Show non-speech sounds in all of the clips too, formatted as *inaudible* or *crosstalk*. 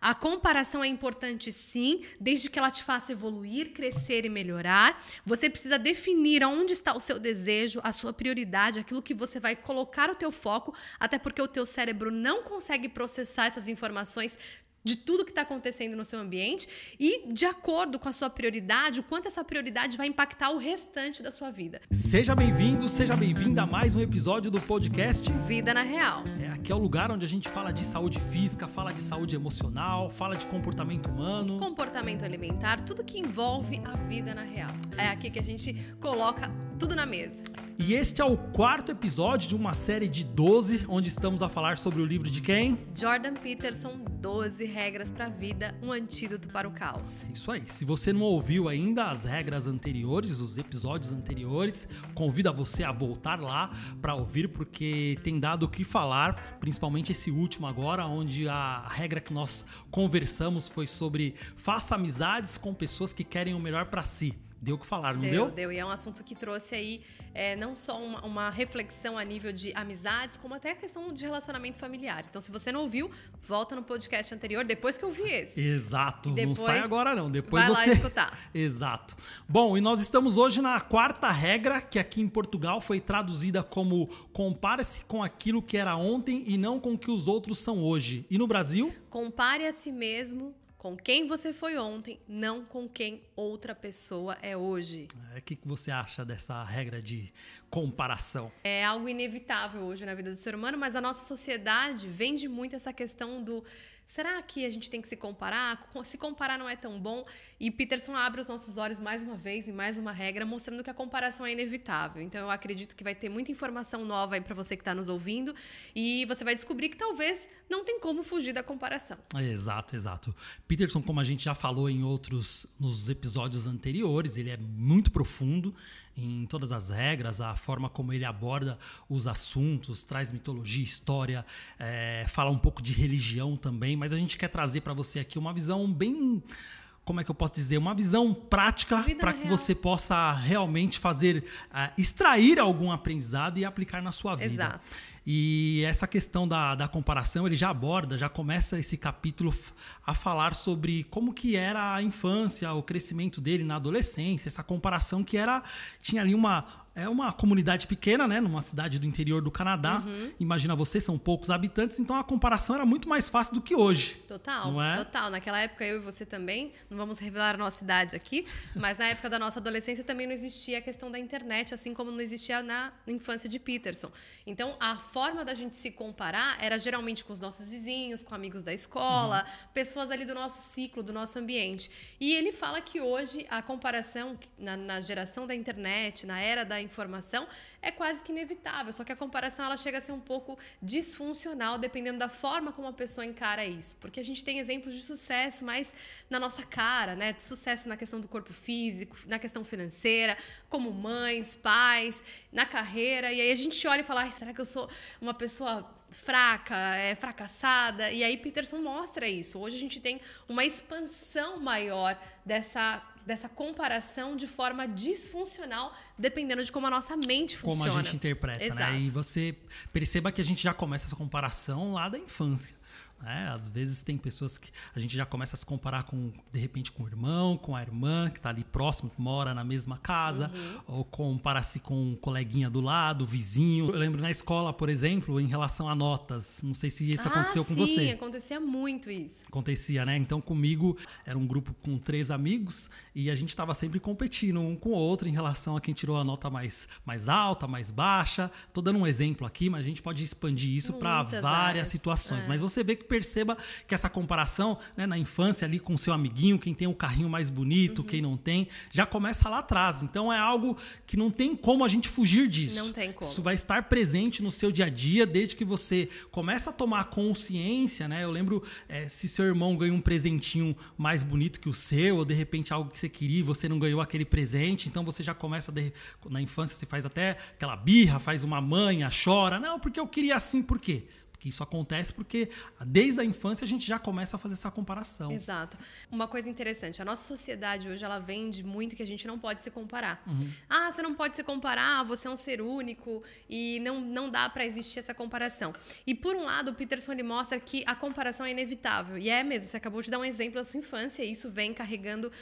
A comparação é importante sim, desde que ela te faça evoluir, crescer e melhorar. Você precisa definir onde está o seu desejo, a sua prioridade, aquilo que você vai colocar o teu foco, até porque o teu cérebro não consegue processar essas informações de tudo que está acontecendo no seu ambiente e de acordo com a sua prioridade, o quanto essa prioridade vai impactar o restante da sua vida. Seja bem-vindo, seja bem-vinda a mais um episódio do podcast Vida na Real. É, aqui é o lugar onde a gente fala de saúde física, fala de saúde emocional, fala de comportamento humano, comportamento alimentar, tudo que envolve a vida na real. É aqui que a gente coloca tudo na mesa. E este é o quarto episódio de uma série de 12, onde estamos a falar sobre o livro de quem? Jordan Peterson, 12 regras para a vida, um antídoto para o caos. Isso aí. Se você não ouviu ainda as regras anteriores, os episódios anteriores, convido você a voltar lá para ouvir, porque tem dado o que falar, principalmente esse último agora, onde a regra que nós conversamos foi sobre faça amizades com pessoas que querem o melhor para si. Deu o que falar, não deu? Deu, deu. E é um assunto que trouxe aí é, não só uma, uma, reflexão a nível de amizades, como até a questão de relacionamento familiar. Então, se você não ouviu, volta no podcast anterior, depois que eu vi esse. Exato. Não sai agora, não. Depois vai você. Lá escutar. *laughs* Exato. Bom, e nós estamos hoje na quarta regra, que aqui em Portugal foi traduzida como compare-se com aquilo que era ontem e não com o que os outros são hoje. E no Brasil? Compare a si mesmo com quem você foi ontem, não com quem outra pessoa é hoje. O é, que, que você acha dessa regra de comparação? É algo inevitável hoje na vida do ser humano, mas a nossa sociedade vende muito essa questão do Será que a gente tem que se comparar? Se comparar não é tão bom. E Peterson abre os nossos olhos mais uma vez, em mais uma regra, mostrando que a comparação é inevitável. Então eu acredito que vai ter muita informação nova aí para você que está nos ouvindo. E você vai descobrir que talvez não tem como fugir da comparação. exato, exato. Peterson, como a gente já falou em outros, nos episódios anteriores, ele é muito profundo em todas as regras, a forma como ele aborda os assuntos, traz mitologia, história, é, fala um pouco de religião também, mas a gente quer trazer para você aqui uma visão bem como é que eu posso dizer, uma visão prática para que você possa realmente fazer, uh, extrair algum aprendizado e aplicar na sua vida. Exato. E essa questão da, da comparação, ele já aborda, já começa esse capítulo a falar sobre como que era a infância, o crescimento dele na adolescência, essa comparação que era tinha ali uma é uma comunidade pequena, né? Numa cidade do interior do Canadá. Uhum. Imagina você, são poucos habitantes, então a comparação era muito mais fácil do que hoje. Total, não é? total. Naquela época, eu e você também, não vamos revelar a nossa idade aqui, *laughs* mas na época da nossa adolescência também não existia a questão da internet, assim como não existia na infância de Peterson. Então, a forma da gente se comparar era geralmente com os nossos vizinhos, com amigos da escola, uhum. pessoas ali do nosso ciclo, do nosso ambiente. E ele fala que hoje a comparação, na, na geração da internet, na era da informação é quase que inevitável. Só que a comparação ela chega a ser um pouco disfuncional dependendo da forma como a pessoa encara isso. Porque a gente tem exemplos de sucesso mais na nossa cara, né? De sucesso na questão do corpo físico, na questão financeira, como mães, pais, na carreira. E aí a gente olha e fala: será que eu sou uma pessoa fraca, é, fracassada. E aí Peterson mostra isso. Hoje a gente tem uma expansão maior dessa dessa comparação de forma disfuncional, dependendo de como a nossa mente funciona. Como a gente interpreta, né? Exato. né? E você perceba que a gente já começa essa comparação lá da infância. Né? Às vezes tem pessoas que a gente já começa a se comparar com, de repente, com o irmão, com a irmã que está ali próximo, que mora na mesma casa, uhum. ou compara-se com um coleguinha do lado, vizinho. Eu lembro na escola, por exemplo, em relação a notas. Não sei se isso ah, aconteceu com sim, você. Sim, acontecia muito isso. Acontecia, né? Então comigo era um grupo com três amigos e a gente estava sempre competindo um com o outro em relação a quem tirou a nota mais, mais alta, mais baixa. Tô dando um exemplo aqui, mas a gente pode expandir isso para várias áreas. situações. É. Mas você vê que perceba que essa comparação né, na infância ali com seu amiguinho, quem tem o carrinho mais bonito, uhum. quem não tem, já começa lá atrás. Então é algo que não tem como a gente fugir disso. Não tem como. Isso vai estar presente no seu dia a dia desde que você começa a tomar consciência, né? Eu lembro é, se seu irmão ganha um presentinho mais bonito que o seu, ou de repente algo que você queria e você não ganhou aquele presente, então você já começa de, na infância, você faz até aquela birra, faz uma manha, chora. Não, porque eu queria assim, por quê? Porque isso acontece porque desde a infância a gente já começa a fazer essa comparação. Exato. Uma coisa interessante, a nossa sociedade hoje ela vende muito que a gente não pode se comparar. Uhum. Ah, você não pode se comparar, você é um ser único e não, não dá para existir essa comparação. E por um lado, o Peterson ele mostra que a comparação é inevitável. E é mesmo, você acabou de dar um exemplo da sua infância e isso vem carregando,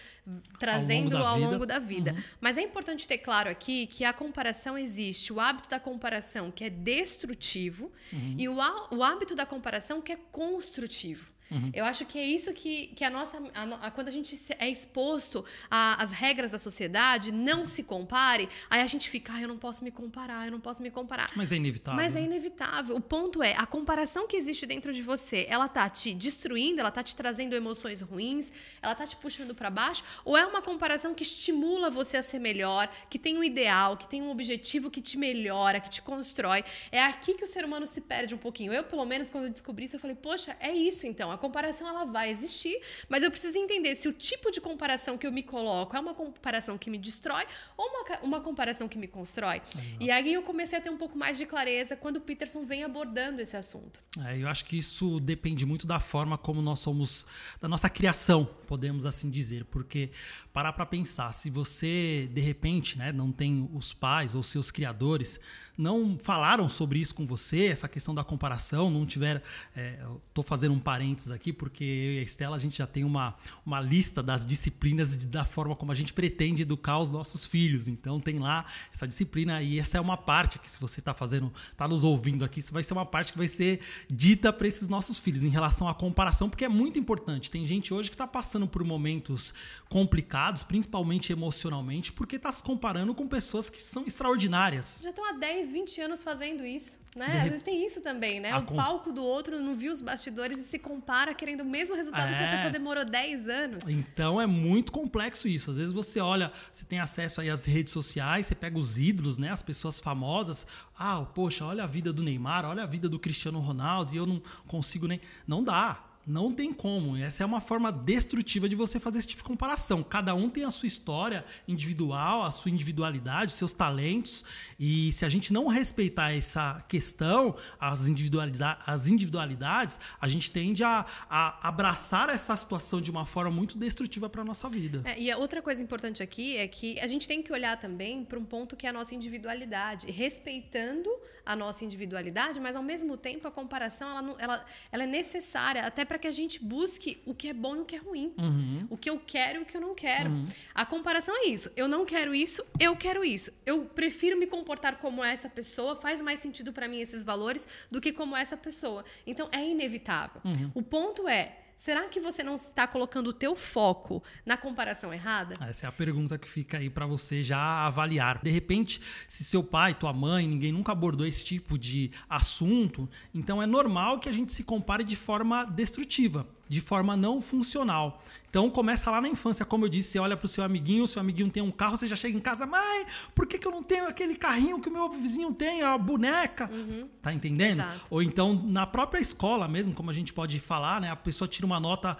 trazendo ao longo, ao longo da vida. Uhum. Mas é importante ter claro aqui que a comparação existe, o hábito da comparação que é destrutivo uhum. e o, o hábito da comparação que é construtivo. Uhum. Eu acho que é isso que, que a nossa. A, a, quando a gente é exposto às regras da sociedade, não se compare, aí a gente fica, ah, eu não posso me comparar, eu não posso me comparar. Mas é inevitável. Mas é inevitável. O ponto é, a comparação que existe dentro de você, ela tá te destruindo, ela tá te trazendo emoções ruins, ela tá te puxando para baixo, ou é uma comparação que estimula você a ser melhor, que tem um ideal, que tem um objetivo que te melhora, que te constrói. É aqui que o ser humano se perde um pouquinho. Eu, pelo menos, quando eu descobri isso, eu falei, poxa, é isso então. A comparação ela vai existir, mas eu preciso entender se o tipo de comparação que eu me coloco é uma comparação que me destrói ou uma, uma comparação que me constrói. E aí eu comecei a ter um pouco mais de clareza quando o Peterson vem abordando esse assunto. É, eu acho que isso depende muito da forma como nós somos, da nossa criação, podemos assim dizer, porque parar para pensar, se você de repente, né, não tem os pais ou seus criadores não falaram sobre isso com você, essa questão da comparação, não tiver. É, Estou fazendo um parênteses aqui, porque eu e a Estela a gente já tem uma, uma lista das disciplinas de, da forma como a gente pretende educar os nossos filhos. Então tem lá essa disciplina e essa é uma parte que, se você está fazendo, está nos ouvindo aqui, isso vai ser uma parte que vai ser dita para esses nossos filhos em relação à comparação, porque é muito importante. Tem gente hoje que está passando por momentos complicados, principalmente emocionalmente, porque está se comparando com pessoas que são extraordinárias. Já estão há 10 10, 20 anos fazendo isso. Né? Às vezes tem isso também, né? O palco do outro não viu os bastidores e se compara querendo o mesmo resultado é. que a pessoa demorou 10 anos. Então é muito complexo isso. Às vezes você olha, você tem acesso aí às redes sociais, você pega os ídolos, né? As pessoas famosas. Ah, poxa, olha a vida do Neymar, olha a vida do Cristiano Ronaldo e eu não consigo nem. Não dá. Não tem como. Essa é uma forma destrutiva de você fazer esse tipo de comparação. Cada um tem a sua história individual, a sua individualidade, seus talentos. E se a gente não respeitar essa questão, as, individualidades, as individualidades a gente tende a, a, abraçar essa situação de uma forma muito destrutiva para a nossa vida. É, e a outra coisa importante aqui é que a gente tem que olhar também para um ponto que é a nossa individualidade. Respeitando a nossa individualidade, mas ao mesmo tempo a comparação ela, ela, ela é necessária até para para que a gente busque o que é bom e o que é ruim. Uhum. O que eu quero e o que eu não quero. Uhum. A comparação é isso. Eu não quero isso, eu quero isso. Eu prefiro me comportar como essa pessoa, faz mais sentido para mim esses valores do que como essa pessoa. Então é inevitável. Uhum. O ponto é, Será que você não está colocando o teu foco na comparação errada? Essa é a pergunta que fica aí para você já avaliar. De repente, se seu pai, tua mãe, ninguém nunca abordou esse tipo de assunto, então é normal que a gente se compare de forma destrutiva, de forma não funcional. Então começa lá na infância, como eu disse, você olha pro seu amiguinho, seu amiguinho tem um carro, você já chega em casa, mãe, por que, que eu não tenho aquele carrinho que o meu vizinho tem, a boneca? Uhum. Tá entendendo? Exato. Ou então na própria escola mesmo, como a gente pode falar, né? A pessoa tira uma nota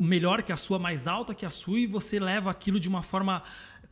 melhor que a sua, mais alta que a sua, e você leva aquilo de uma forma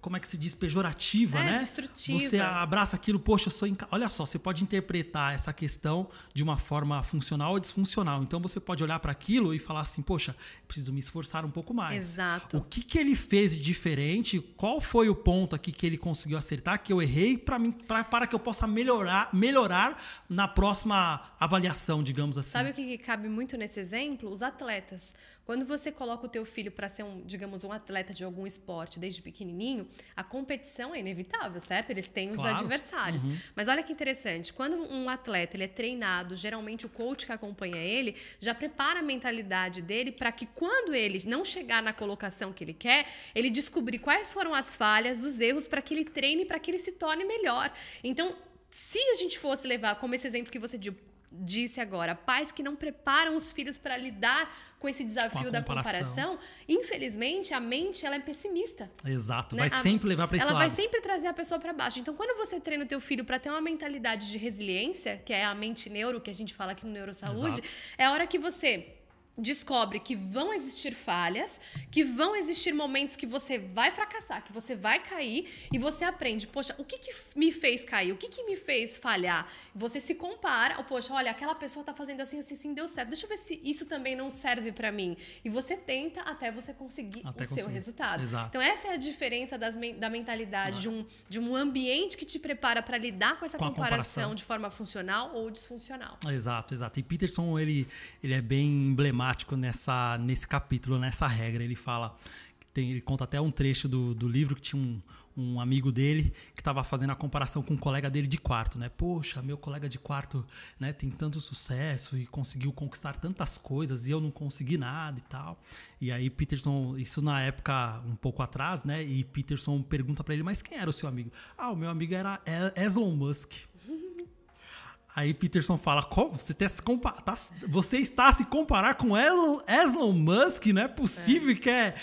como é que se diz, pejorativa, é, né? Destrutiva. Você abraça aquilo, poxa, eu sou. Inca... Olha só, você pode interpretar essa questão de uma forma funcional ou disfuncional. Então você pode olhar para aquilo e falar assim, poxa, preciso me esforçar um pouco mais. Exato. O que, que ele fez de diferente? Qual foi o ponto aqui que ele conseguiu acertar, que eu errei, para mim, pra, para que eu possa melhorar, melhorar na próxima avaliação, digamos assim. Sabe o que, que cabe muito nesse exemplo? Os atletas. Quando você coloca o teu filho para ser um, digamos, um atleta de algum esporte desde pequenininho, a competição é inevitável, certo? Eles têm os claro. adversários. Uhum. Mas olha que interessante, quando um atleta ele é treinado, geralmente o coach que acompanha ele já prepara a mentalidade dele para que quando ele não chegar na colocação que ele quer, ele descobrir quais foram as falhas, os erros para que ele treine, para que ele se torne melhor. Então, se a gente fosse levar como esse exemplo que você disse agora, pais que não preparam os filhos para lidar com esse desafio com da comparação, infelizmente a mente ela é pessimista. Exato, né? vai a, sempre levar para esse ela lado. Ela vai sempre trazer a pessoa para baixo. Então, quando você treina o teu filho para ter uma mentalidade de resiliência, que é a mente neuro que a gente fala aqui no Neurosaúde, Exato. é a hora que você descobre que vão existir falhas, que vão existir momentos que você vai fracassar, que você vai cair e você aprende, poxa, o que, que me fez cair? O que, que me fez falhar? Você se compara, poxa, olha, aquela pessoa tá fazendo assim, assim, assim, deu certo. Deixa eu ver se isso também não serve para mim. E você tenta até você conseguir até o conseguir. seu resultado. Exato. Então essa é a diferença das, da mentalidade de um, de um ambiente que te prepara para lidar com essa com comparação, comparação de forma funcional ou disfuncional. Exato, exato. E Peterson, ele, ele é bem emblemático emblemático nessa, nesse capítulo, nessa regra. Ele fala, tem, ele conta até um trecho do, do livro que tinha um, um amigo dele que estava fazendo a comparação com um colega dele de quarto, né? Poxa, meu colega de quarto, né, tem tanto sucesso e conseguiu conquistar tantas coisas e eu não consegui nada e tal. E aí Peterson, isso na época um pouco atrás, né? E Peterson pergunta para ele, mas quem era o seu amigo? Ah, o meu amigo era Elon Musk. Aí Peterson fala: você, tá, tá, você está se comparar com Elon, Elon Musk? Não é possível é. que é.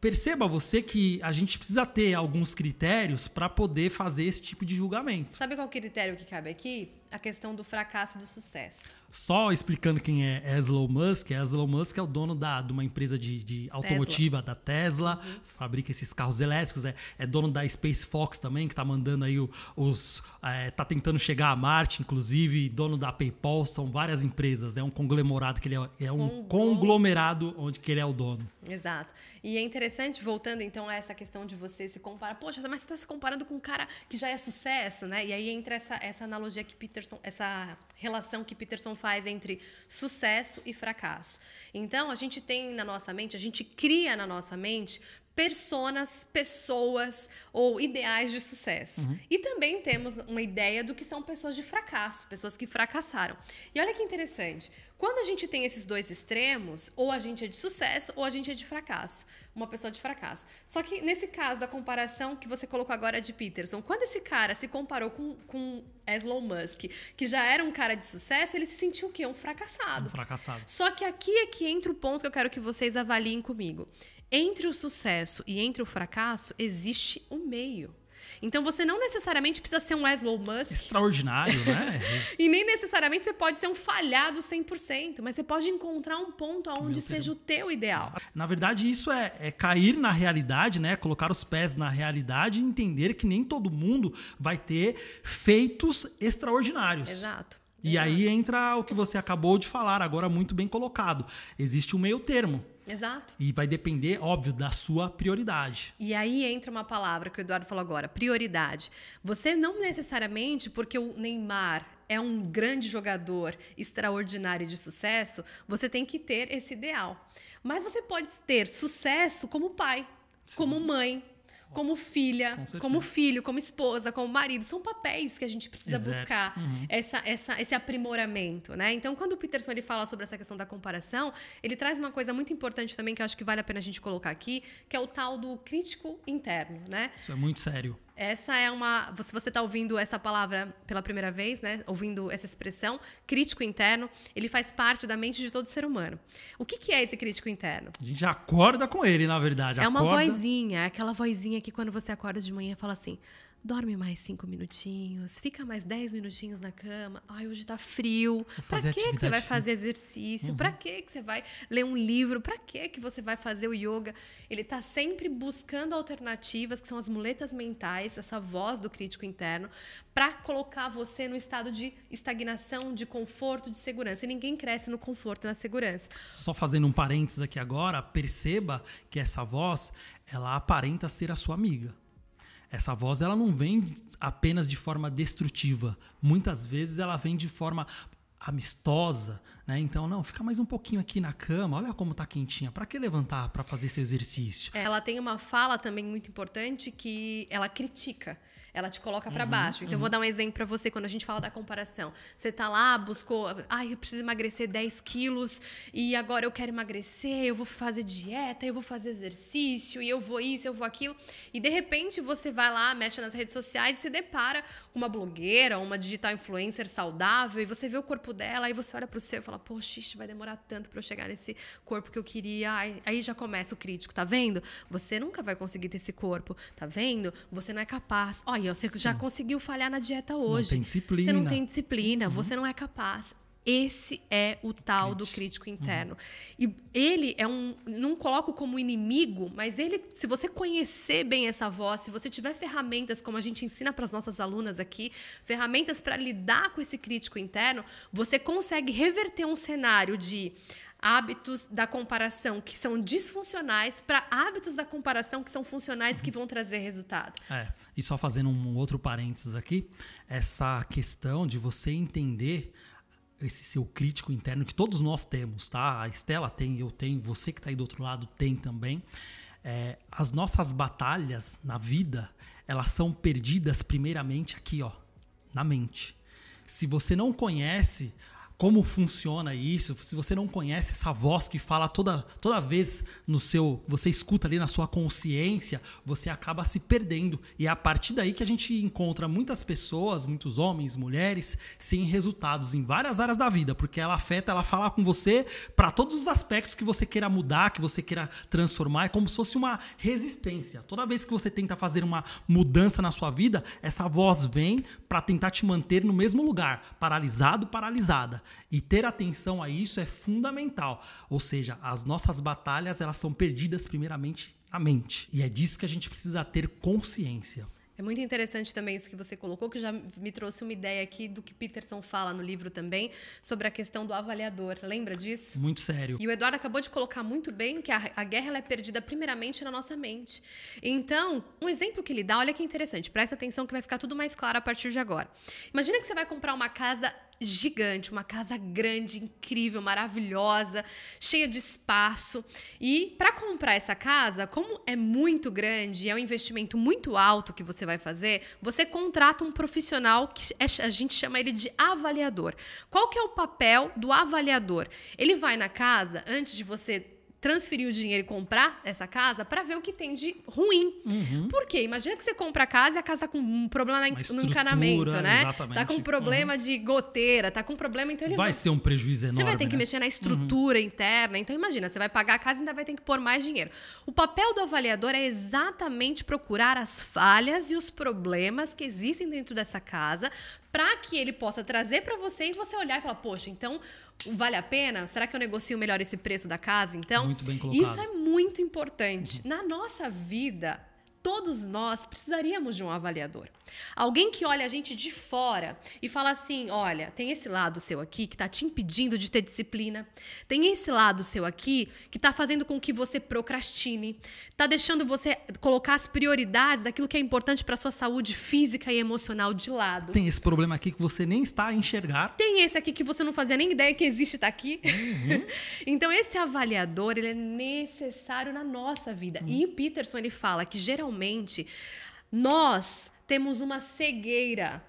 perceba você que a gente precisa ter alguns critérios para poder fazer esse tipo de julgamento. Sabe qual critério que cabe aqui? A questão do fracasso e do sucesso. Só explicando quem é Elon Musk, Elon Musk é o dono da, de uma empresa de, de automotiva Tesla. da Tesla, uhum. fabrica esses carros elétricos, é, é, dono da Space Fox também, que está mandando aí os. É, tá tentando chegar a Marte, inclusive, dono da PayPal, são várias empresas, é um conglomerado que ele é, é um conglomerado onde que ele é o dono. Exato. E é interessante, voltando então a essa questão de você se comparar, poxa, mas você está se comparando com um cara que já é sucesso, né? E aí entra essa, essa analogia que Peterson, essa relação que Peterson faz entre sucesso e fracasso. Então, a gente tem na nossa mente, a gente cria na nossa mente personas, pessoas ou ideais de sucesso. Uhum. E também temos uma ideia do que são pessoas de fracasso, pessoas que fracassaram. E olha que interessante, quando a gente tem esses dois extremos, ou a gente é de sucesso ou a gente é de fracasso. Uma pessoa de fracasso. Só que nesse caso da comparação que você colocou agora de Peterson, quando esse cara se comparou com, com Elon Musk, que já era um cara de sucesso, ele se sentiu o quê? Um fracassado. Um fracassado. Só que aqui é que entra o ponto que eu quero que vocês avaliem comigo. Entre o sucesso e entre o fracasso existe o meio. Então você não necessariamente precisa ser um Wesley Musk. Extraordinário, né? *laughs* e nem necessariamente você pode ser um falhado 100%, mas você pode encontrar um ponto onde seja o teu ideal. Na verdade, isso é, é, cair na realidade, né? Colocar os pés na realidade e entender que nem todo mundo vai ter feitos extraordinários. Exato. E Exato. aí entra o que você acabou de falar, agora muito bem colocado. Existe um meio termo. Exato. E vai depender, óbvio, da sua prioridade. E aí entra uma palavra que o Eduardo falou agora: prioridade. Você não necessariamente, porque o Neymar é um grande jogador extraordinário de sucesso, você tem que ter esse ideal. Mas você pode ter sucesso como pai, Sim. como mãe, como filha, Com como filho, como esposa, como marido. São papéis que a gente precisa buscar uhum. essa, essa, esse aprimoramento, né? Então, quando o Peterson ele fala sobre essa questão da comparação, ele traz uma coisa muito importante também que eu acho que vale a pena a gente colocar aqui, que é o tal do crítico interno, né? Isso é muito sério. Essa é uma. Se você está ouvindo essa palavra pela primeira vez, né? Ouvindo essa expressão, crítico interno, ele faz parte da mente de todo ser humano. O que, que é esse crítico interno? A gente acorda com ele, na verdade. É acorda... uma vozinha, é aquela vozinha que quando você acorda de manhã fala assim: dorme mais cinco minutinhos, fica mais dez minutinhos na cama. Ai, hoje tá frio. Pra que, que você vai fazer exercício? Uhum. Pra que, que você vai ler um livro? Pra que, que você vai fazer o yoga? Ele tá sempre buscando alternativas, que são as muletas mentais, essa voz do crítico interno, para colocar você no estado de estagnação, de conforto, de segurança. E ninguém cresce no conforto e na segurança. Só fazendo um parênteses aqui agora, perceba que essa voz, ela aparenta ser a sua amiga. Essa voz ela não vem apenas de forma destrutiva. Muitas vezes ela vem de forma amistosa, né? Então, não, fica mais um pouquinho aqui na cama, olha como tá quentinha. Para que levantar para fazer seu exercício? Ela tem uma fala também muito importante que ela critica ela te coloca para uhum, baixo. Então, uhum. vou dar um exemplo para você quando a gente fala da comparação. Você tá lá, buscou, ai, eu preciso emagrecer 10 quilos e agora eu quero emagrecer, eu vou fazer dieta, eu vou fazer exercício e eu vou isso, eu vou aquilo. E de repente você vai lá, mexe nas redes sociais e se depara com uma blogueira, uma digital influencer saudável e você vê o corpo dela, aí você olha pro seu e fala, poxa, vai demorar tanto para eu chegar nesse corpo que eu queria. Aí já começa o crítico, tá vendo? Você nunca vai conseguir ter esse corpo, tá vendo? Você não é capaz. Olha, você já conseguiu falhar na dieta hoje. Não tem disciplina. Você não tem disciplina, uhum. você não é capaz. Esse é o tal do crítico interno. Uhum. E ele é um. Não coloco como inimigo, mas ele, se você conhecer bem essa voz, se você tiver ferramentas, como a gente ensina para as nossas alunas aqui, ferramentas para lidar com esse crítico interno, você consegue reverter um cenário de hábitos da comparação que são disfuncionais para hábitos da comparação que são funcionais uhum. que vão trazer resultado. É, e só fazendo um outro parênteses aqui, essa questão de você entender esse seu crítico interno que todos nós temos, tá? A Estela tem, eu tenho, você que está aí do outro lado tem também. É, as nossas batalhas na vida, elas são perdidas primeiramente aqui, ó, na mente. Se você não conhece como funciona isso, se você não conhece essa voz que fala toda, toda vez no seu, você escuta ali na sua consciência, você acaba se perdendo. E é a partir daí que a gente encontra muitas pessoas, muitos homens, mulheres, sem resultados em várias áreas da vida, porque ela afeta, ela fala com você para todos os aspectos que você queira mudar, que você queira transformar, é como se fosse uma resistência. Toda vez que você tenta fazer uma mudança na sua vida, essa voz vem para tentar te manter no mesmo lugar, paralisado, paralisada. E ter atenção a isso é fundamental. Ou seja, as nossas batalhas elas são perdidas primeiramente na mente. E é disso que a gente precisa ter consciência. É muito interessante também isso que você colocou, que já me trouxe uma ideia aqui do que Peterson fala no livro também, sobre a questão do avaliador. Lembra disso? Muito sério. E o Eduardo acabou de colocar muito bem que a, a guerra é perdida primeiramente na nossa mente. Então, um exemplo que ele dá, olha que interessante, presta atenção que vai ficar tudo mais claro a partir de agora. Imagina que você vai comprar uma casa gigante, uma casa grande, incrível, maravilhosa, cheia de espaço. E para comprar essa casa, como é muito grande, é um investimento muito alto que você vai fazer, você contrata um profissional que é, a gente chama ele de avaliador. Qual que é o papel do avaliador? Ele vai na casa antes de você transferir o dinheiro e comprar essa casa para ver o que tem de ruim. Uhum. Por quê? Imagina que você compra a casa e a casa tá com um problema no encanamento, né? Exatamente. Tá com um problema uhum. de goteira, tá com um problema, então ele vai, vai ser um prejuízo enorme. Você vai ter né? que mexer na estrutura uhum. interna. Então imagina, você vai pagar a casa e ainda vai ter que pôr mais dinheiro. O papel do avaliador é exatamente procurar as falhas e os problemas que existem dentro dessa casa para que ele possa trazer para você e você olhar e falar, poxa, então vale a pena? Será que eu negocio melhor esse preço da casa? Então, isso é muito importante. Uhum. Na nossa vida, todos nós precisaríamos de um avaliador. Alguém que olha a gente de fora e fala assim: olha, tem esse lado seu aqui que está te impedindo de ter disciplina, tem esse lado seu aqui que está fazendo com que você procrastine, está deixando você colocar as prioridades daquilo que é importante para sua saúde física e emocional de lado. Tem esse problema aqui que você nem está a enxergar. Tem esse aqui que você não fazia nem ideia que existe está aqui. Uhum. *laughs* então esse avaliador ele é necessário na nossa vida. Uhum. E o Peterson ele fala que geralmente nós temos uma cegueira,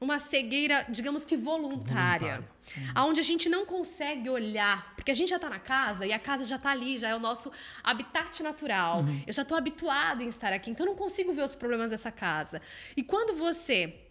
uma cegueira, digamos que voluntária, voluntária. Uhum. onde a gente não consegue olhar, porque a gente já está na casa e a casa já está ali, já é o nosso habitat natural. Uhum. Eu já estou habituado em estar aqui, então eu não consigo ver os problemas dessa casa. E quando você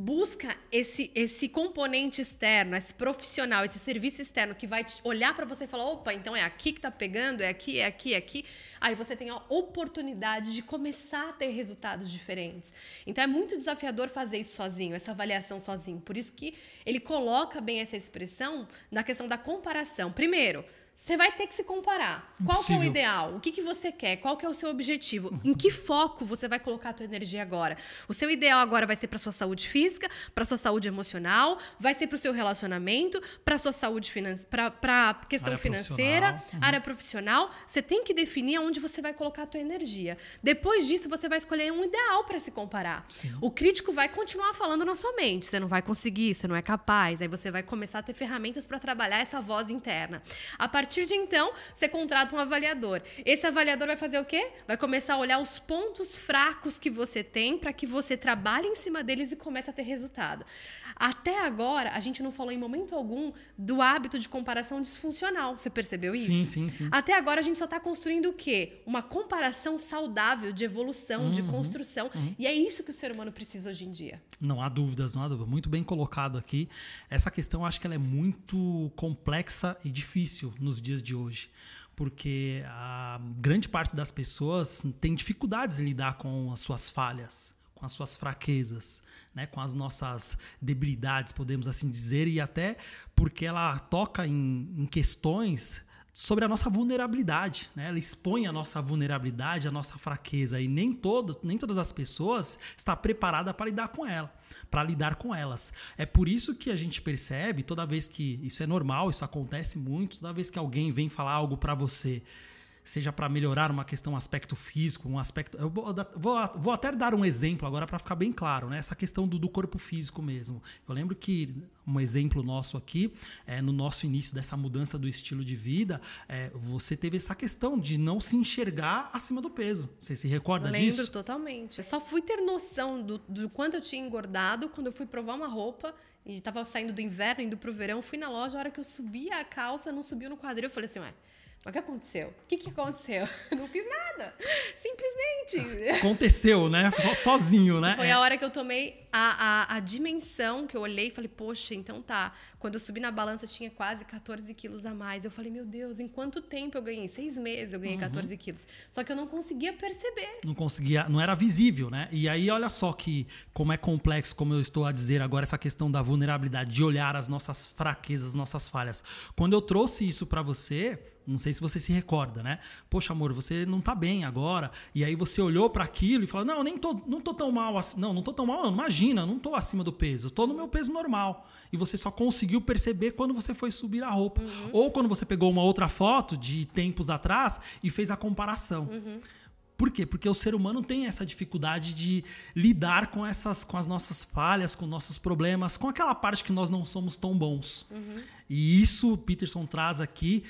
busca esse, esse componente externo, esse profissional, esse serviço externo que vai olhar para você e falar: opa, então é aqui que tá pegando, é aqui, é aqui, é aqui. Aí você tem a oportunidade de começar a ter resultados diferentes. Então é muito desafiador fazer isso sozinho, essa avaliação sozinho. Por isso que ele coloca bem essa expressão na questão da comparação. Primeiro, você vai ter que se comparar. Qual é o ideal? O que, que você quer? Qual que é o seu objetivo? Uhum. Em que foco você vai colocar a tua energia agora? O seu ideal agora vai ser para sua saúde física, para sua saúde emocional, vai ser para o seu relacionamento, para sua saúde financeira, para questão área financeira, uhum. área profissional. Você tem que definir aonde você vai colocar a tua energia. Depois disso, você vai escolher um ideal para se comparar. Sim. O crítico vai continuar falando na sua mente. Você não vai conseguir, você não é capaz. Aí você vai começar a ter ferramentas para trabalhar essa voz interna. A partir de então, você contrata um avaliador. Esse avaliador vai fazer o quê? Vai começar a olhar os pontos fracos que você tem para que você trabalhe em cima deles e comece a ter resultado. Até agora, a gente não falou em momento algum do hábito de comparação disfuncional. Você percebeu isso? Sim, sim, sim. Até agora, a gente só está construindo o quê? Uma comparação saudável de evolução, uhum, de construção. Uhum. E é isso que o ser humano precisa hoje em dia. Não há dúvidas, não há dúvida. Muito bem colocado aqui. Essa questão, acho que ela é muito complexa e difícil nos dias de hoje porque a grande parte das pessoas tem dificuldades em lidar com as suas falhas com as suas fraquezas, né, com as nossas debilidades, podemos assim dizer, e até porque ela toca em, em questões sobre a nossa vulnerabilidade, né? Ela expõe a nossa vulnerabilidade, a nossa fraqueza e nem todas, nem todas as pessoas está preparada para lidar com ela, para lidar com elas. É por isso que a gente percebe toda vez que isso é normal, isso acontece muito, toda vez que alguém vem falar algo para você seja para melhorar uma questão, um aspecto físico, um aspecto. Eu vou, vou, vou até dar um exemplo agora para ficar bem claro, né? Essa questão do, do, corpo físico mesmo. Eu lembro que um exemplo nosso aqui, é, no nosso início dessa mudança do estilo de vida, é, você teve essa questão de não se enxergar acima do peso. Você se recorda Lembro disso? Lembro totalmente. Eu só fui ter noção do, do quanto eu tinha engordado quando eu fui provar uma roupa e estava saindo do inverno, indo pro verão, fui na loja, a hora que eu subi a calça, não subiu no quadril, eu falei assim, ué, o que aconteceu? O que, que aconteceu? *laughs* Não fiz nada. Simplesmente. Aconteceu, né? Sozinho, né? Foi é. a hora que eu tomei a, a, a, dimensão que eu olhei e falei, poxa, então tá. Quando eu subi na balança tinha quase 14 quilos a mais. Eu falei, meu Deus, em quanto tempo eu ganhei? Seis meses eu ganhei uhum. 14 quilos. Só que eu não conseguia perceber. Não conseguia, não era visível, né? E aí, olha só que como é complexo, como eu estou a dizer agora, essa questão da vulnerabilidade, de olhar as nossas fraquezas, as nossas falhas. Quando eu trouxe isso para você, não sei se você se recorda, né? Poxa, amor, você não tá bem agora. E aí você olhou para aquilo e falou: Não, nem tô, não tô tão mal assim. Não, não tô tão mal, não. Imagina, não tô acima do peso. Eu tô no meu peso normal. E você só conseguiu perceber quando você foi subir a roupa. Uhum. Ou quando você pegou uma outra foto de tempos atrás e fez a comparação. Uhum. Por quê? Porque o ser humano tem essa dificuldade de lidar com essas, com as nossas falhas, com nossos problemas, com aquela parte que nós não somos tão bons. Uhum. E isso o Peterson traz aqui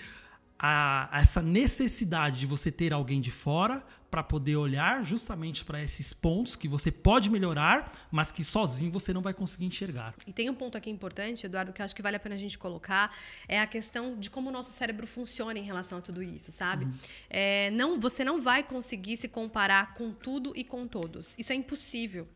a, essa necessidade de você ter alguém de fora para poder olhar justamente para esses pontos que você pode melhorar, mas que sozinho você não vai conseguir enxergar. E tem um ponto aqui importante, Eduardo, que acho que vale a pena a gente colocar, é a questão de como o nosso cérebro funciona em relação a tudo isso, sabe? Uhum. É, não, você não vai conseguir se comparar com tudo e com todos. Isso é impossível.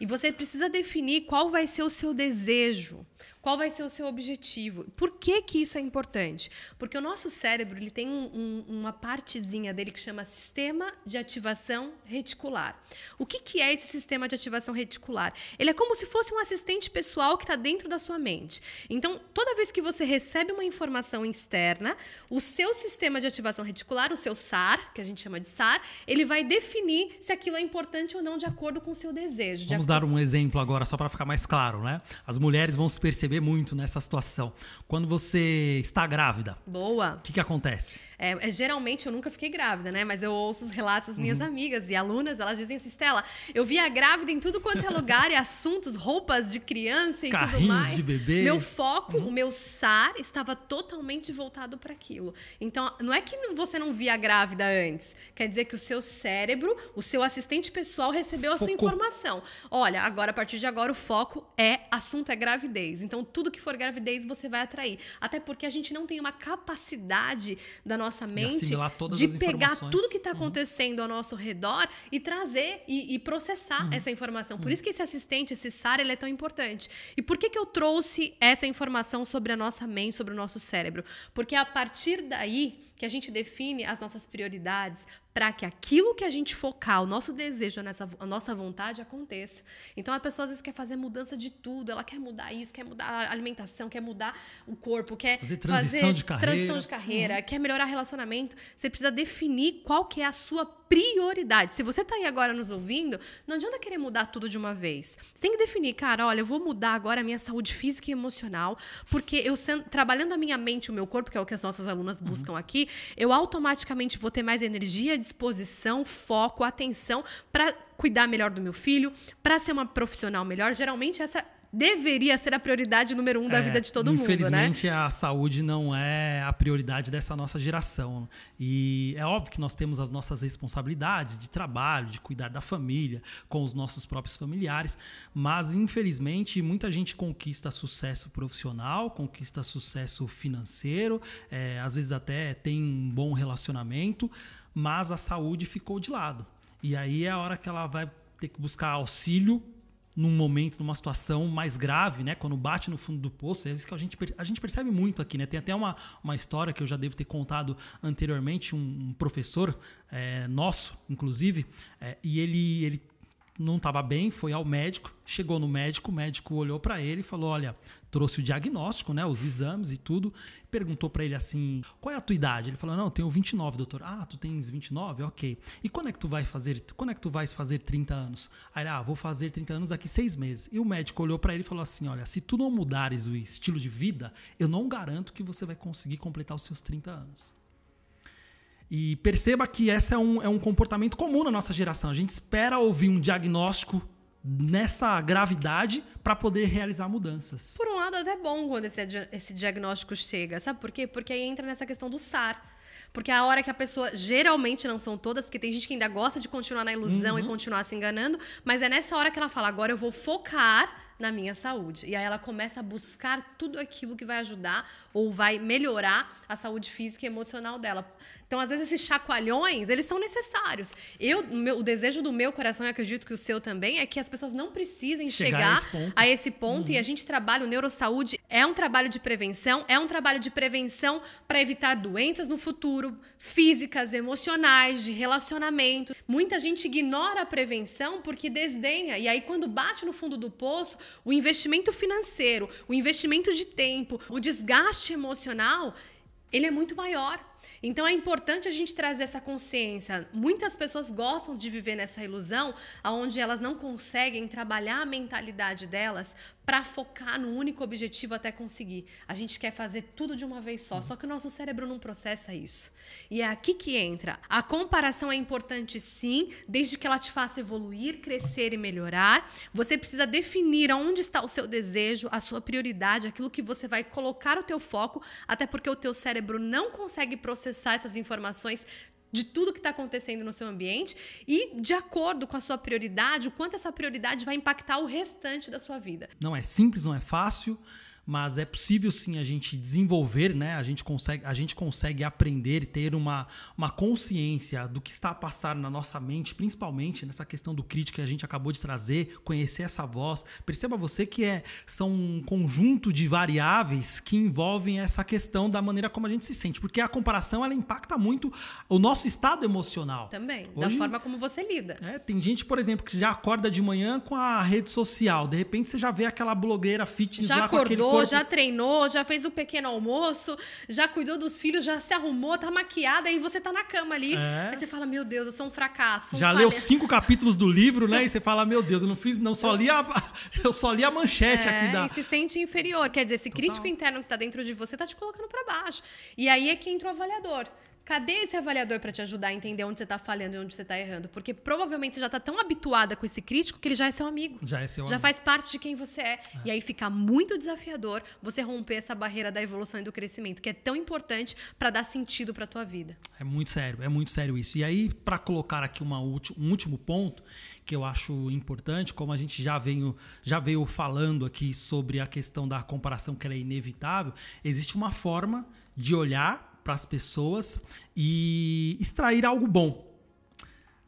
E você precisa definir qual vai ser o seu desejo, qual vai ser o seu objetivo. Por que, que isso é importante? Porque o nosso cérebro ele tem um, um, uma partezinha dele que chama sistema de ativação reticular. O que, que é esse sistema de ativação reticular? Ele é como se fosse um assistente pessoal que está dentro da sua mente. Então, toda vez que você recebe uma informação externa, o seu sistema de ativação reticular, o seu SAR, que a gente chama de SAR, ele vai definir se aquilo é importante ou não de acordo com o seu desejo. Vamos dar um exemplo agora, só para ficar mais claro, né? As mulheres vão se perceber muito nessa situação. Quando você está grávida. Boa. O que, que acontece? É, é, geralmente eu nunca fiquei grávida, né? Mas eu ouço os relatos das minhas uhum. amigas e alunas, elas dizem assim, Stella, eu via grávida em tudo quanto é lugar e assuntos, roupas de criança e Carrinhos tudo mais. de bebê. Meu foco, uhum. o meu SAR estava totalmente voltado para aquilo. Então, não é que você não via grávida antes. Quer dizer que o seu cérebro, o seu assistente pessoal recebeu Focou. a sua informação. Olha, agora a partir de agora o foco é assunto é gravidez. Então, tudo que for gravidez você vai atrair. Até porque a gente não tem uma capacidade da nossa mente de pegar tudo que está uhum. Acontecendo ao nosso redor e trazer e, e processar uhum. essa informação. Por uhum. isso que esse assistente, esse SAR, ele é tão importante. E por que, que eu trouxe essa informação sobre a nossa mente, sobre o nosso cérebro? Porque a partir daí que a gente define as nossas prioridades, para que aquilo que a gente focar, o nosso desejo, a nossa, a nossa vontade aconteça. Então a pessoa às vezes quer fazer mudança de tudo, ela quer mudar isso, quer mudar a alimentação, quer mudar o corpo, quer fazer transição fazer de carreira, transição de carreira uhum. quer melhorar relacionamento. Você precisa definir qual que é a sua prioridade. Se você está aí agora nos ouvindo, não adianta querer mudar tudo de uma vez. Você tem que definir, cara, olha, eu vou mudar agora a minha saúde física e emocional, porque eu trabalhando a minha mente e o meu corpo, que é o que as nossas alunas buscam uhum. aqui, eu automaticamente vou ter mais energia, disposição, foco, atenção para cuidar melhor do meu filho, para ser uma profissional melhor. Geralmente essa deveria ser a prioridade número um da é, vida de todo mundo, né? Infelizmente, a saúde não é a prioridade dessa nossa geração. E é óbvio que nós temos as nossas responsabilidades de trabalho, de cuidar da família, com os nossos próprios familiares, mas infelizmente muita gente conquista sucesso profissional, conquista sucesso financeiro, é, às vezes até tem um bom relacionamento, mas a saúde ficou de lado. E aí é a hora que ela vai ter que buscar auxílio num momento, numa situação mais grave, né? Quando bate no fundo do poço, é isso que a gente, a gente percebe muito aqui, né? Tem até uma, uma história que eu já devo ter contado anteriormente, um, um professor é, nosso, inclusive, é, e ele, ele não estava bem, foi ao médico, chegou no médico, o médico olhou para ele e falou: "Olha, trouxe o diagnóstico, né, os exames e tudo, perguntou para ele assim: "Qual é a tua idade?" Ele falou: "Não, eu tenho 29, doutor." "Ah, tu tens 29? OK. E quando é que tu vai fazer? Quando é que tu vais fazer 30 anos?" Aí, ele, "Ah, vou fazer 30 anos daqui seis meses." E o médico olhou para ele e falou assim: "Olha, se tu não mudares o estilo de vida, eu não garanto que você vai conseguir completar os seus 30 anos." E perceba que esse é um, é um comportamento comum na nossa geração. A gente espera ouvir um diagnóstico nessa gravidade para poder realizar mudanças. Por um lado, é até bom quando esse, esse diagnóstico chega. Sabe por quê? Porque aí entra nessa questão do SAR. Porque a hora que a pessoa, geralmente não são todas, porque tem gente que ainda gosta de continuar na ilusão uhum. e continuar se enganando, mas é nessa hora que ela fala: agora eu vou focar na minha saúde. E aí ela começa a buscar tudo aquilo que vai ajudar ou vai melhorar a saúde física e emocional dela. Então, às vezes, esses chacoalhões, eles são necessários. Eu, meu, o desejo do meu coração, e acredito que o seu também, é que as pessoas não precisem chegar, chegar a esse ponto. Uhum. E a gente trabalha, o neurosaúde é um trabalho de prevenção, é um trabalho de prevenção para evitar doenças no futuro, físicas, emocionais, de relacionamento. Muita gente ignora a prevenção porque desdenha. E aí, quando bate no fundo do poço, o investimento financeiro, o investimento de tempo, o desgaste emocional, ele é muito maior. Então é importante a gente trazer essa consciência. Muitas pessoas gostam de viver nessa ilusão, onde elas não conseguem trabalhar a mentalidade delas para focar no único objetivo até conseguir. A gente quer fazer tudo de uma vez só, só que o nosso cérebro não processa isso. E é aqui que entra. A comparação é importante sim, desde que ela te faça evoluir, crescer e melhorar. Você precisa definir onde está o seu desejo, a sua prioridade, aquilo que você vai colocar o teu foco, até porque o teu cérebro não consegue processar essas informações de tudo que está acontecendo no seu ambiente e, de acordo com a sua prioridade, o quanto essa prioridade vai impactar o restante da sua vida. Não é simples, não é fácil mas é possível sim a gente desenvolver, né? A gente consegue, a gente consegue aprender e ter uma, uma consciência do que está a passar na nossa mente, principalmente nessa questão do crítico que a gente acabou de trazer, conhecer essa voz. Perceba você que é, são um conjunto de variáveis que envolvem essa questão da maneira como a gente se sente, porque a comparação ela impacta muito o nosso estado emocional. Também, Hoje, da forma como você lida. É, tem gente, por exemplo, que já acorda de manhã com a rede social, de repente você já vê aquela blogueira fitness já lá acordou, com aquele corpo... já treinou, já fez o pequeno almoço, já cuidou dos filhos, já se arrumou, tá maquiada e você tá na cama ali. É. Aí você fala, meu Deus, eu sou um fracasso. Um já falha. leu cinco capítulos do livro, né? *laughs* E você fala, meu Deus, eu não fiz, não, só li a, *laughs* eu só li a manchete é, aqui da. E se sente inferior. Quer dizer, esse Total. crítico interno que tá dentro de você tá te colocando para baixo. E aí é que entra o avaliador. Cadê esse avaliador para te ajudar a entender onde você está falhando e onde você está errando? Porque provavelmente você já está tão habituada com esse crítico que ele já é seu amigo. Já é seu Já amigo. faz parte de quem você é. é. E aí fica muito desafiador você romper essa barreira da evolução e do crescimento, que é tão importante para dar sentido para tua vida. É muito sério, é muito sério isso. E aí, para colocar aqui uma um último ponto que eu acho importante, como a gente já veio, já veio falando aqui sobre a questão da comparação que é inevitável, existe uma forma de olhar para as pessoas e extrair algo bom.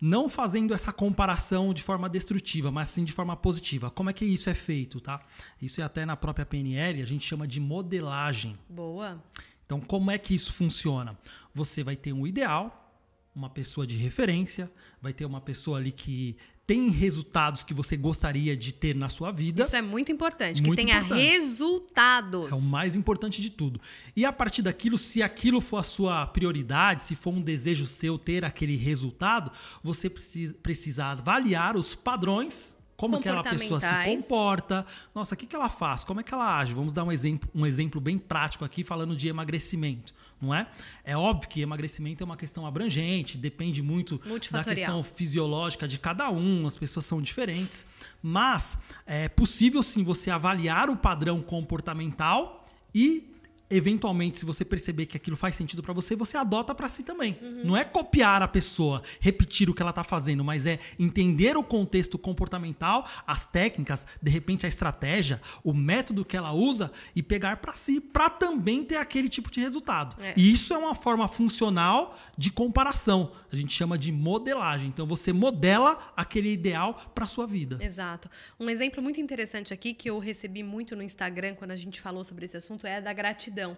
Não fazendo essa comparação de forma destrutiva, mas sim de forma positiva. Como é que isso é feito, tá? Isso é até na própria PNL, a gente chama de modelagem. Boa. Então, como é que isso funciona? Você vai ter um ideal, uma pessoa de referência, vai ter uma pessoa ali que tem resultados que você gostaria de ter na sua vida. Isso é muito importante, muito que tenha importante. resultados. É o mais importante de tudo. E a partir daquilo, se aquilo for a sua prioridade, se for um desejo seu ter aquele resultado, você precisa, precisa avaliar os padrões como que aquela pessoa se comporta, nossa, o que, que ela faz, como é que ela age. Vamos dar um exemplo, um exemplo bem prático aqui falando de emagrecimento não é? É óbvio que emagrecimento é uma questão abrangente, depende muito da questão fisiológica de cada um, as pessoas são diferentes, mas é possível sim você avaliar o padrão comportamental e eventualmente, se você perceber que aquilo faz sentido para você, você adota para si também. Uhum. Não é copiar a pessoa, repetir o que ela tá fazendo, mas é entender o contexto comportamental, as técnicas, de repente a estratégia, o método que ela usa e pegar para si, para também ter aquele tipo de resultado. É. E isso é uma forma funcional de comparação. A gente chama de modelagem. Então você modela aquele ideal para sua vida. Exato. Um exemplo muito interessante aqui que eu recebi muito no Instagram quando a gente falou sobre esse assunto é da gratidão gratidão.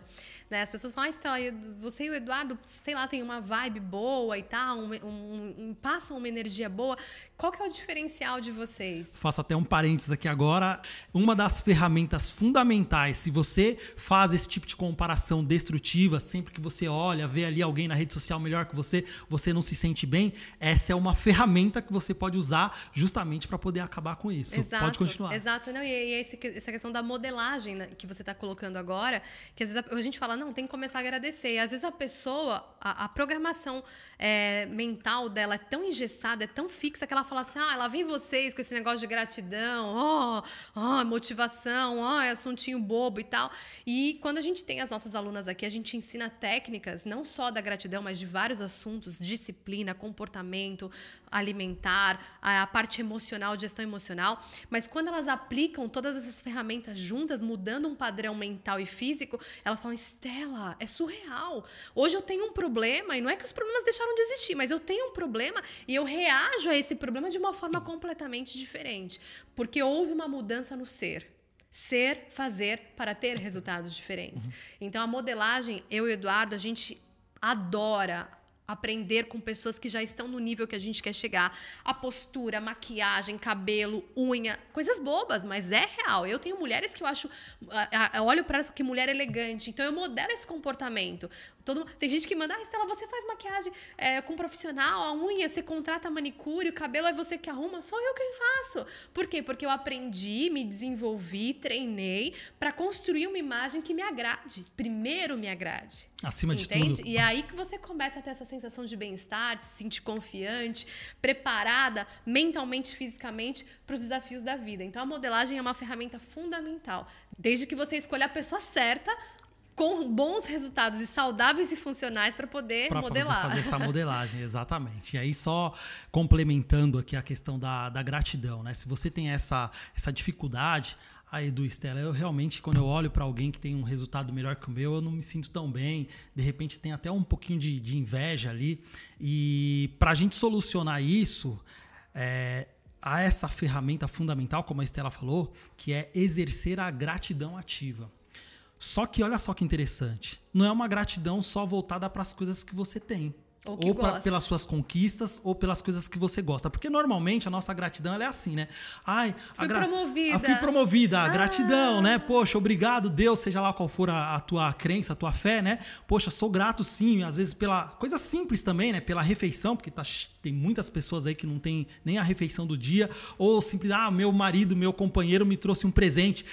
Né? As pessoas falam, ah, Estela, você e o Eduardo, sei lá, tem uma vibe boa e tal, um, um, um, passam uma energia boa. Qual que é o diferencial de vocês? Faço até um parênteses aqui agora. Uma das ferramentas fundamentais, se você faz esse tipo de comparação destrutiva, sempre que você olha, vê ali alguém na rede social melhor que você, você não se sente bem, essa é uma ferramenta que você pode usar justamente para poder acabar com isso. Exato, pode continuar. Exato. Não, e, e essa questão da modelagem né, que você está colocando agora, que vezes a, a gente fala, não, tem que começar a agradecer. E às vezes a pessoa, a, a programação é, mental dela é tão engessada, é tão fixa, que ela fala assim: ah, lá vem vocês com esse negócio de gratidão, ó, oh, oh, motivação, ó, oh, é assuntinho bobo e tal. E quando a gente tem as nossas alunas aqui, a gente ensina técnicas, não só da gratidão, mas de vários assuntos, disciplina, comportamento alimentar, a, a parte emocional, gestão emocional. Mas quando elas aplicam todas essas ferramentas juntas, mudando um padrão mental e físico, elas falam: Estela, é surreal. Hoje eu tenho um problema, e não é que os problemas deixaram de existir, mas eu tenho um problema e eu reajo a esse problema de uma forma completamente diferente. Porque houve uma mudança no ser ser, fazer para ter resultados diferentes. Uhum. Então a modelagem, eu e o Eduardo, a gente adora aprender com pessoas que já estão no nível que a gente quer chegar. A postura, maquiagem, cabelo, unha, coisas bobas, mas é real. Eu tenho mulheres que eu acho, eu olho para que mulher elegante, então eu modelo esse comportamento. Todo, tem gente que manda, ah, Estela, você faz maquiagem é, com um profissional, a unha, você contrata manicure, o cabelo é você que arruma, sou eu quem faço. Por quê? Porque eu aprendi, me desenvolvi, treinei para construir uma imagem que me agrade. Primeiro me agrade. Acima Entende? de tudo. E é aí que você começa a ter essa sensação de bem-estar, de se sentir confiante, preparada mentalmente, fisicamente para os desafios da vida. Então a modelagem é uma ferramenta fundamental. Desde que você escolha a pessoa certa com bons resultados e saudáveis e funcionais para poder pra modelar. Fazer, fazer essa *laughs* modelagem, exatamente. E aí, só complementando aqui a questão da, da gratidão, né? Se você tem essa, essa dificuldade, aí do Estela, eu realmente, quando eu olho para alguém que tem um resultado melhor que o meu, eu não me sinto tão bem. De repente tem até um pouquinho de, de inveja ali. E para a gente solucionar isso, é, há essa ferramenta fundamental, como a Estela falou, que é exercer a gratidão ativa. Só que olha só que interessante. Não é uma gratidão só voltada para as coisas que você tem. Ou, ou pra, pelas suas conquistas ou pelas coisas que você gosta. Porque normalmente a nossa gratidão é assim, né? Ai, fui gra... promovida. Ah, fui promovida, ah. gratidão, né? Poxa, obrigado, Deus, seja lá qual for a, a, tua crença, a tua fé, né? Poxa, sou grato sim, às vezes pela coisa simples também, né? Pela refeição, porque tá, tem muitas pessoas aí que não tem nem a refeição do dia, ou simplesmente, ah, meu marido, meu companheiro me trouxe um presente,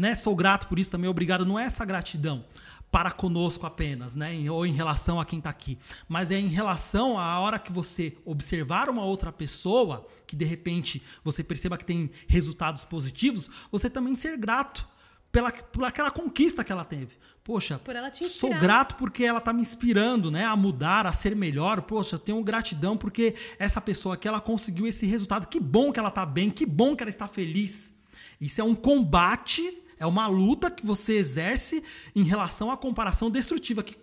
né? Sou grato por isso também, obrigado. Não é essa gratidão para conosco apenas, né? Ou em relação a quem está aqui. Mas é em relação à hora que você observar uma outra pessoa, que de repente você perceba que tem resultados positivos, você também ser grato pela, por aquela conquista que ela teve. Poxa, por ela sou grato porque ela está me inspirando né, a mudar, a ser melhor. Poxa, tenho gratidão porque essa pessoa aqui ela conseguiu esse resultado. Que bom que ela está bem, que bom que ela está feliz. Isso é um combate é uma luta que você exerce em relação à comparação destrutiva, que,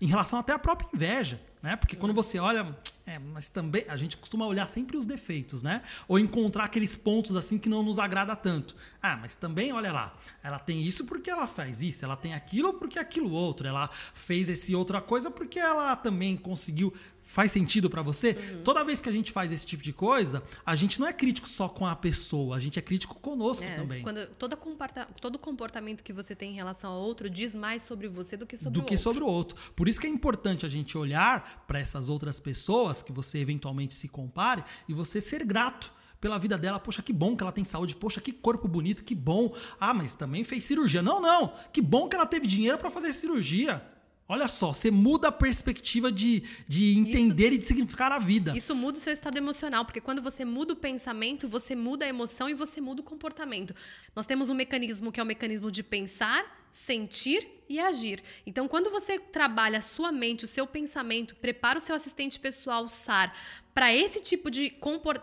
em relação até à própria inveja, né? Porque quando você olha, é, mas também a gente costuma olhar sempre os defeitos, né? Ou encontrar aqueles pontos assim que não nos agrada tanto. Ah, mas também olha lá, ela tem isso porque ela faz isso, ela tem aquilo porque aquilo outro, ela fez esse outra coisa porque ela também conseguiu Faz sentido para você? Uhum. Toda vez que a gente faz esse tipo de coisa, a gente não é crítico só com a pessoa, a gente é crítico conosco é, também. Quando todo, comporta, todo comportamento que você tem em relação ao outro diz mais sobre você do que sobre do o que outro. sobre o outro. Por isso que é importante a gente olhar para essas outras pessoas que você eventualmente se compare e você ser grato pela vida dela. Poxa, que bom que ela tem saúde. Poxa, que corpo bonito, que bom. Ah, mas também fez cirurgia. Não, não. Que bom que ela teve dinheiro para fazer cirurgia. Olha só, você muda a perspectiva de, de entender isso, e de significar a vida. Isso muda o seu estado emocional, porque quando você muda o pensamento, você muda a emoção e você muda o comportamento. Nós temos um mecanismo que é o mecanismo de pensar, sentir e agir. Então, quando você trabalha a sua mente, o seu pensamento, prepara o seu assistente pessoal, SAR, para esse tipo de,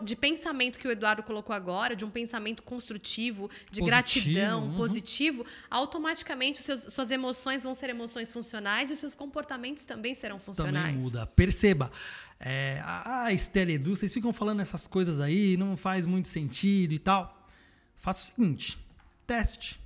de pensamento que o Eduardo colocou agora, de um pensamento construtivo, de positivo, gratidão, uhum. positivo, automaticamente seus, suas emoções vão ser emoções funcionais e os seus comportamentos também serão funcionais. Também muda. Perceba. É, ah, Estela Edu, vocês ficam falando essas coisas aí, não faz muito sentido e tal. Faça o seguinte: teste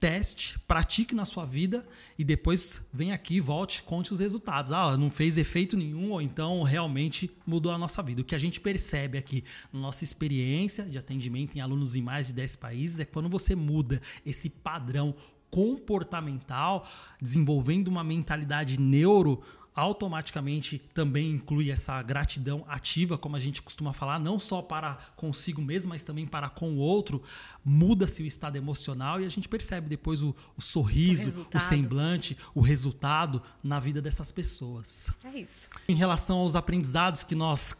teste, pratique na sua vida e depois vem aqui, volte, conte os resultados. Ah, não fez efeito nenhum ou então realmente mudou a nossa vida. O que a gente percebe aqui na nossa experiência de atendimento em alunos em mais de 10 países é quando você muda esse padrão comportamental, desenvolvendo uma mentalidade neuro automaticamente também inclui essa gratidão ativa, como a gente costuma falar, não só para consigo mesmo, mas também para com o outro. Muda-se o estado emocional e a gente percebe depois o, o sorriso, o, o, semblante, o resultado na vida dessas pessoas. É isso. Em relação aos aprendizados que nós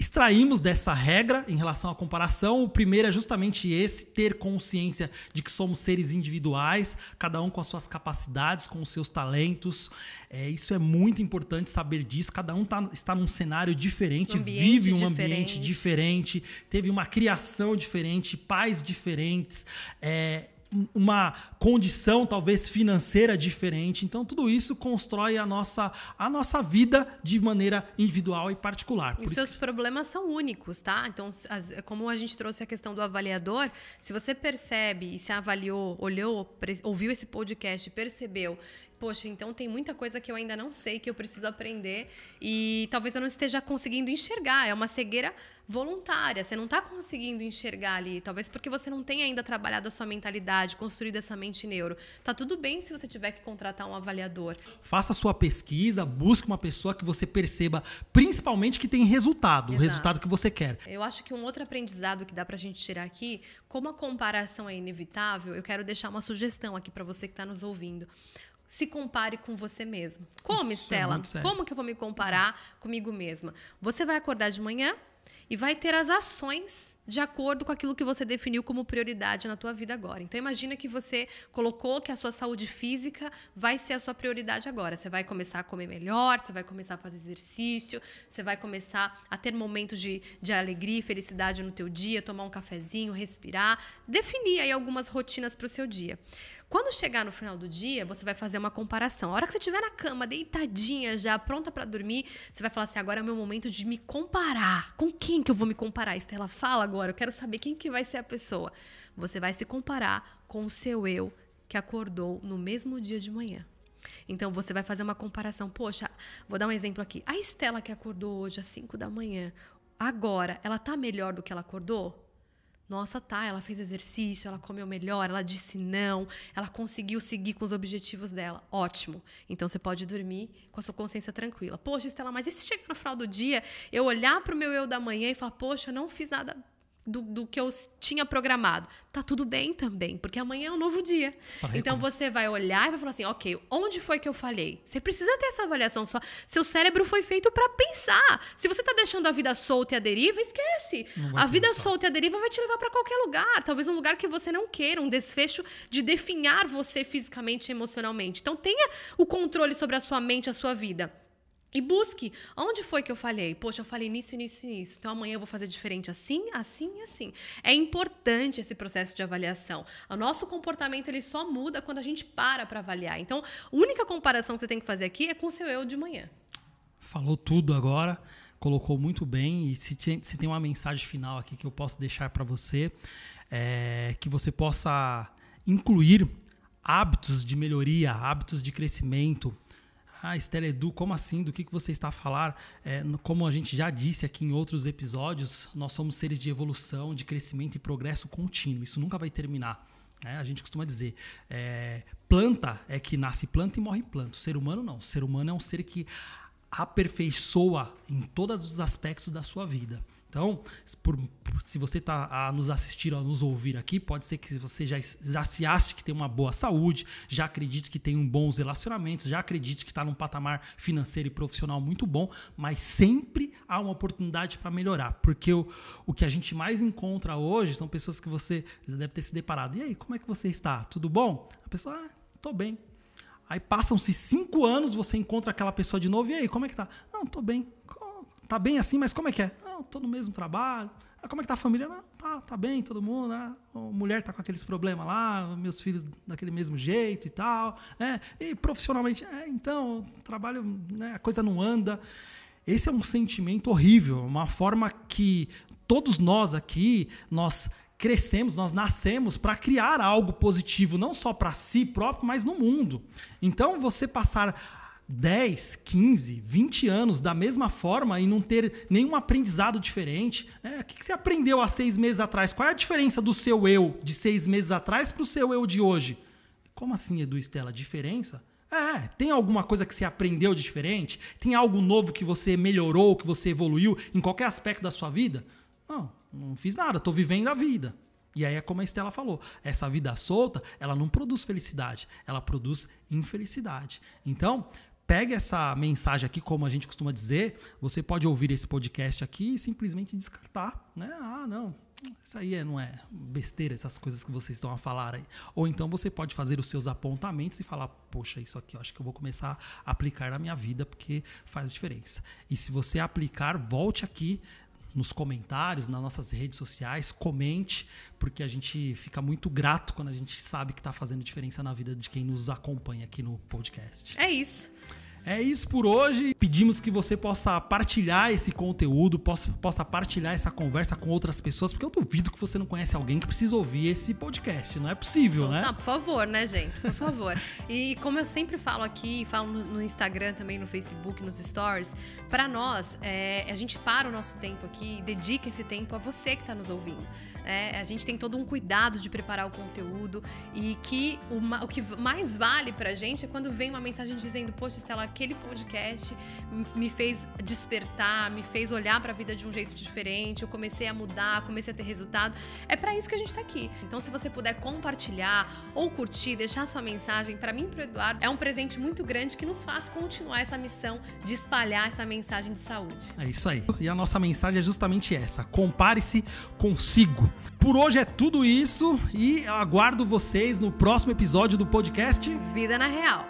extraímos dessa regra em relação à comparação. O primeiro é justamente esse: ter consciência de que somos seres individuais, cada um com as suas capacidades, com os seus talentos. É, isso é muito importante saber disso. Cada um tá, está num cenário diferente, um vive um diferente. ambiente diferente, teve uma criação diferente, pais diferentes. É, uma condição talvez financeira diferente. Então tudo isso constrói a nossa, a nossa vida de maneira individual e particular. Por e seus que... problemas são únicos, tá? Então, as, como a gente trouxe a questão do avaliador, se você percebe e se avaliou, olhou, ouviu esse podcast, percebeu poxa, então tem muita coisa que eu ainda não sei, que eu preciso aprender e talvez eu não esteja conseguindo enxergar. É uma cegueira voluntária, você não está conseguindo enxergar ali, talvez porque você não tenha ainda trabalhado a sua mentalidade, construído essa mente neuro. Tá tudo bem se você tiver que contratar um avaliador. Faça a sua pesquisa, busque uma pessoa que você perceba, principalmente que tem resultado, Exato. o resultado que você quer. Eu acho que um outro aprendizado que dá para a gente tirar aqui, como a comparação é inevitável, eu quero deixar uma sugestão aqui para você que está nos ouvindo se compare com você mesmo. Como, Isso Estela? É Como que eu vou me comparar comigo mesma? Você vai acordar de manhã e vai ter as ações de acordo com aquilo que você definiu como prioridade na tua vida agora. Então imagina que você colocou que a sua saúde física vai ser a sua prioridade agora. Você vai começar a comer melhor, você vai começar a fazer exercício, você vai começar a ter momentos de, de alegria e felicidade no teu dia, tomar um cafezinho, respirar, definir aí algumas rotinas para o seu dia. Quando chegar no final do dia, você vai fazer uma comparação. A hora que você estiver na cama, deitadinha já, pronta para dormir, você vai falar assim: agora é o meu momento de me comparar. Com quem que eu vou me comparar? Estela, fala agora, eu quero saber quem que vai ser a pessoa. Você vai se comparar com o seu eu que acordou no mesmo dia de manhã. Então você vai fazer uma comparação. Poxa, vou dar um exemplo aqui. A Estela que acordou hoje às 5 da manhã, agora, ela tá melhor do que ela acordou? Nossa, tá, ela fez exercício, ela comeu melhor, ela disse não, ela conseguiu seguir com os objetivos dela. Ótimo. Então você pode dormir com a sua consciência tranquila. Poxa, Estela, mas e se chegar no final do dia, eu olhar para o meu eu da manhã e falar, poxa, eu não fiz nada do, do, que eu tinha programado. Tá tudo bem também, porque amanhã é um novo dia. então você vai olhar e vai falar assim: ok, onde foi que eu falhei? Você precisa ter essa avaliação só. Seu cérebro foi feito para pensar. Se você tá deixando a vida solta e a deriva, esquece. A vida pensar. solta e a deriva vai te levar para qualquer lugar. Talvez um lugar que você não queira, um desfecho de definhar você fisicamente e emocionalmente. Então tenha o controle sobre a sua mente, a sua vida. E busque. Onde foi que eu falhei? Poxa, eu falei nisso, nisso e nisso. Então amanhã eu vou fazer diferente assim, assim e assim. É importante esse processo de avaliação. O nosso comportamento ele só muda quando a gente para para avaliar. Então, a única comparação que você tem que fazer aqui é com o seu eu de manhã. Falou tudo agora, colocou muito bem. E se tem, se tem uma mensagem final aqui que eu posso deixar para você, é que você possa incluir hábitos de melhoria, hábitos de crescimento ah, Estela Edu, como assim? Do que, que você está a falar? É, como a gente já disse aqui em outros episódios, nós somos seres de evolução, de crescimento e progresso contínuo. Isso nunca vai terminar. Né? A gente costuma dizer, é, planta é que nasce planta e morre planta. O ser humano não. O ser humano é um ser que aperfeiçoa em todos os aspectos da sua vida. Então, por, se você está a nos assistir a nos ouvir aqui, pode ser que você já, já se ache que tem uma boa saúde, já acredite que tem um bons relacionamentos, já acredite que está num patamar financeiro e profissional muito bom, mas sempre há uma oportunidade para melhorar. Porque o, o que a gente mais encontra hoje são pessoas que você já deve ter se deparado. E aí, como é que você está? Tudo bom? A pessoa, ah, tô bem. Aí passam-se cinco anos, você encontra aquela pessoa de novo, e aí, como é que tá? Não, tô bem tá bem assim, mas como é que é? Não, tô no mesmo trabalho. Ah, como é que tá a família? Não, tá, tá bem, todo mundo, né? A mulher tá com aqueles problemas lá, meus filhos daquele mesmo jeito e tal, né? E profissionalmente, é, então, trabalho, né, a coisa não anda. Esse é um sentimento horrível, uma forma que todos nós aqui, nós crescemos, nós nascemos para criar algo positivo, não só para si próprio, mas no mundo. Então, você passar 10, 15, 20 anos da mesma forma e não ter nenhum aprendizado diferente. Né? O que você aprendeu há seis meses atrás? Qual é a diferença do seu eu de seis meses atrás para o seu eu de hoje? Como assim, Edu Estela? Diferença? É, tem alguma coisa que você aprendeu de diferente? Tem algo novo que você melhorou, que você evoluiu em qualquer aspecto da sua vida? Não, não fiz nada, estou vivendo a vida. E aí é como a Estela falou, essa vida solta, ela não produz felicidade, ela produz infelicidade. Então, pegue essa mensagem aqui, como a gente costuma dizer, você pode ouvir esse podcast aqui e simplesmente descartar, né? Ah, não, isso aí é, não é besteira, essas coisas que vocês estão a falar aí. Ou então você pode fazer os seus apontamentos e falar, poxa, isso aqui eu acho que eu vou começar a aplicar na minha vida porque faz diferença. E se você aplicar, volte aqui nos comentários, nas nossas redes sociais, comente, porque a gente fica muito grato quando a gente sabe que está fazendo diferença na vida de quem nos acompanha aqui no podcast. É isso. É isso por hoje. Pedimos que você possa partilhar esse conteúdo, possa, possa partilhar essa conversa com outras pessoas, porque eu duvido que você não conhece alguém que precisa ouvir esse podcast. Não é possível, né? Não, por favor, né, gente? Por favor. e como eu sempre falo aqui, falo no Instagram também, no Facebook, nos stories, para nós, é, a gente para o nosso tempo aqui e dedica esse tempo a você que está nos ouvindo. É, a gente tem todo um cuidado de preparar o conteúdo e que o, o que mais vale pra gente é quando vem uma mensagem dizendo: Poxa, Estela, aquele podcast me fez despertar, me fez olhar para a vida de um jeito diferente, eu comecei a mudar, comecei a ter resultado. É para isso que a gente tá aqui. Então, se você puder compartilhar ou curtir, deixar sua mensagem, para mim e pro Eduardo, é um presente muito grande que nos faz continuar essa missão de espalhar essa mensagem de saúde. É isso aí. E a nossa mensagem é justamente essa: compare-se consigo. Por hoje é tudo isso e aguardo vocês no próximo episódio do podcast Vida na Real.